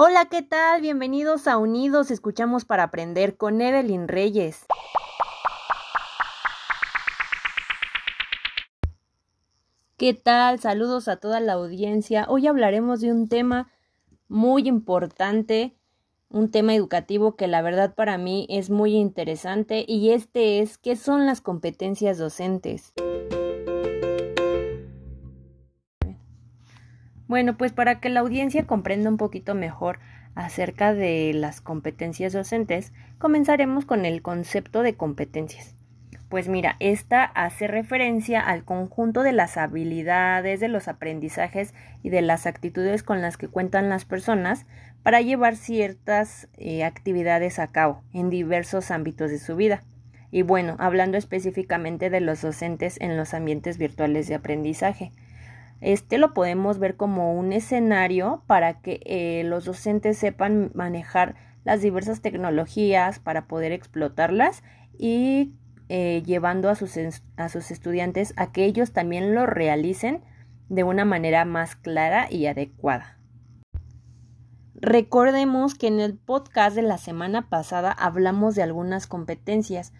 Hola, ¿qué tal? Bienvenidos a Unidos Escuchamos para Aprender con Evelyn Reyes. ¿Qué tal? Saludos a toda la audiencia. Hoy hablaremos de un tema muy importante, un tema educativo que la verdad para mí es muy interesante y este es ¿qué son las competencias docentes? Bueno, pues para que la audiencia comprenda un poquito mejor acerca de las competencias docentes, comenzaremos con el concepto de competencias. Pues mira, esta hace referencia al conjunto de las habilidades, de los aprendizajes y de las actitudes con las que cuentan las personas para llevar ciertas eh, actividades a cabo en diversos ámbitos de su vida. Y bueno, hablando específicamente de los docentes en los ambientes virtuales de aprendizaje. Este lo podemos ver como un escenario para que eh, los docentes sepan manejar las diversas tecnologías para poder explotarlas y eh, llevando a sus, a sus estudiantes a que ellos también lo realicen de una manera más clara y adecuada. Recordemos que en el podcast de la semana pasada hablamos de algunas competencias,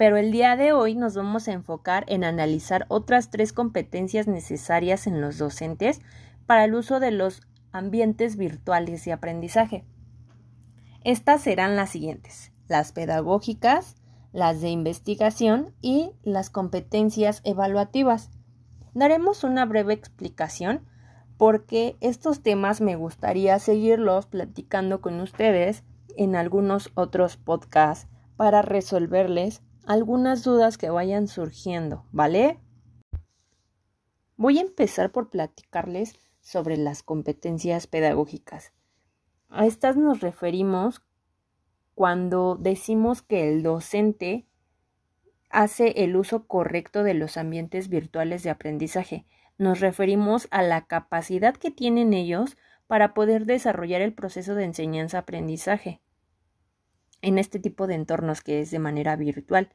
pero el día de hoy nos vamos a enfocar en analizar otras tres competencias necesarias en los docentes para el uso de los ambientes virtuales de aprendizaje. Estas serán las siguientes, las pedagógicas, las de investigación y las competencias evaluativas. Daremos una breve explicación porque estos temas me gustaría seguirlos platicando con ustedes en algunos otros podcasts para resolverles algunas dudas que vayan surgiendo, ¿vale? Voy a empezar por platicarles sobre las competencias pedagógicas. A estas nos referimos cuando decimos que el docente hace el uso correcto de los ambientes virtuales de aprendizaje. Nos referimos a la capacidad que tienen ellos para poder desarrollar el proceso de enseñanza-aprendizaje en este tipo de entornos que es de manera virtual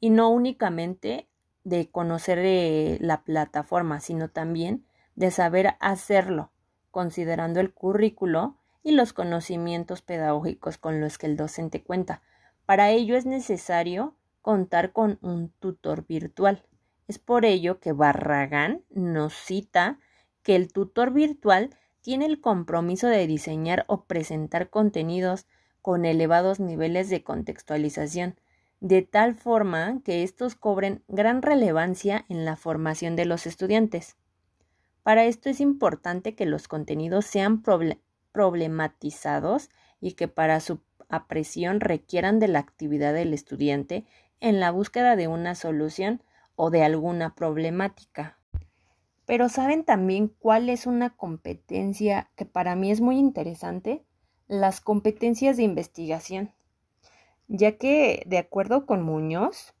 y no únicamente de conocer eh, la plataforma, sino también de saber hacerlo, considerando el currículo y los conocimientos pedagógicos con los que el docente cuenta. Para ello es necesario contar con un tutor virtual. Es por ello que Barragán nos cita que el tutor virtual tiene el compromiso de diseñar o presentar contenidos con elevados niveles de contextualización, de tal forma que estos cobren gran relevancia en la formación de los estudiantes. Para esto es importante que los contenidos sean problematizados y que para su apreciación requieran de la actividad del estudiante en la búsqueda de una solución o de alguna problemática. Pero ¿saben también cuál es una competencia que para mí es muy interesante? Las competencias de investigación ya que, de acuerdo con Muñoz,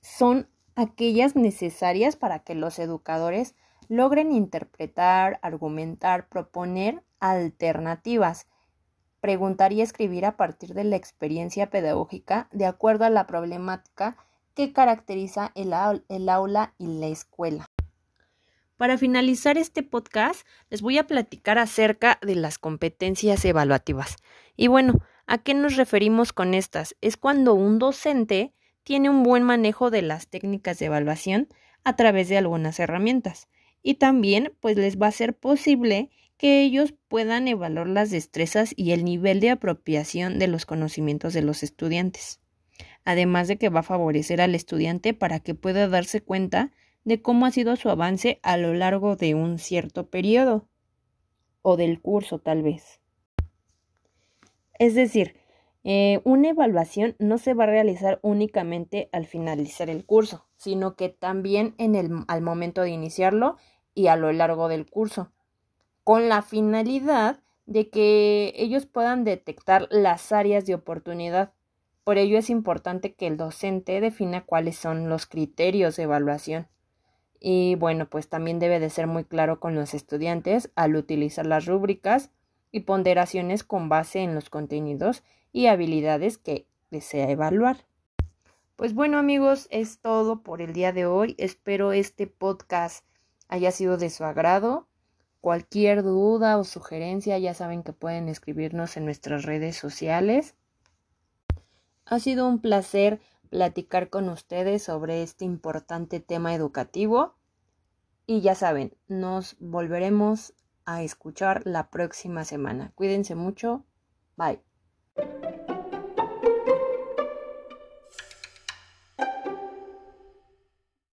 son aquellas necesarias para que los educadores logren interpretar, argumentar, proponer alternativas, preguntar y escribir a partir de la experiencia pedagógica de acuerdo a la problemática que caracteriza el, el aula y la escuela. Para finalizar este podcast, les voy a platicar acerca de las competencias evaluativas. Y bueno, ¿A qué nos referimos con estas? Es cuando un docente tiene un buen manejo de las técnicas de evaluación a través de algunas herramientas y también pues les va a ser posible que ellos puedan evaluar las destrezas y el nivel de apropiación de los conocimientos de los estudiantes. Además de que va a favorecer al estudiante para que pueda darse cuenta de cómo ha sido su avance a lo largo de un cierto periodo o del curso tal vez. Es decir, eh, una evaluación no se va a realizar únicamente al finalizar el curso, sino que también en el, al momento de iniciarlo y a lo largo del curso, con la finalidad de que ellos puedan detectar las áreas de oportunidad. Por ello es importante que el docente defina cuáles son los criterios de evaluación. Y bueno, pues también debe de ser muy claro con los estudiantes al utilizar las rúbricas y ponderaciones con base en los contenidos y habilidades que desea evaluar. Pues bueno amigos, es todo por el día de hoy. Espero este podcast haya sido de su agrado. Cualquier duda o sugerencia ya saben que pueden escribirnos en nuestras redes sociales. Ha sido un placer platicar con ustedes sobre este importante tema educativo y ya saben, nos volveremos a escuchar la próxima semana. Cuídense mucho. Bye.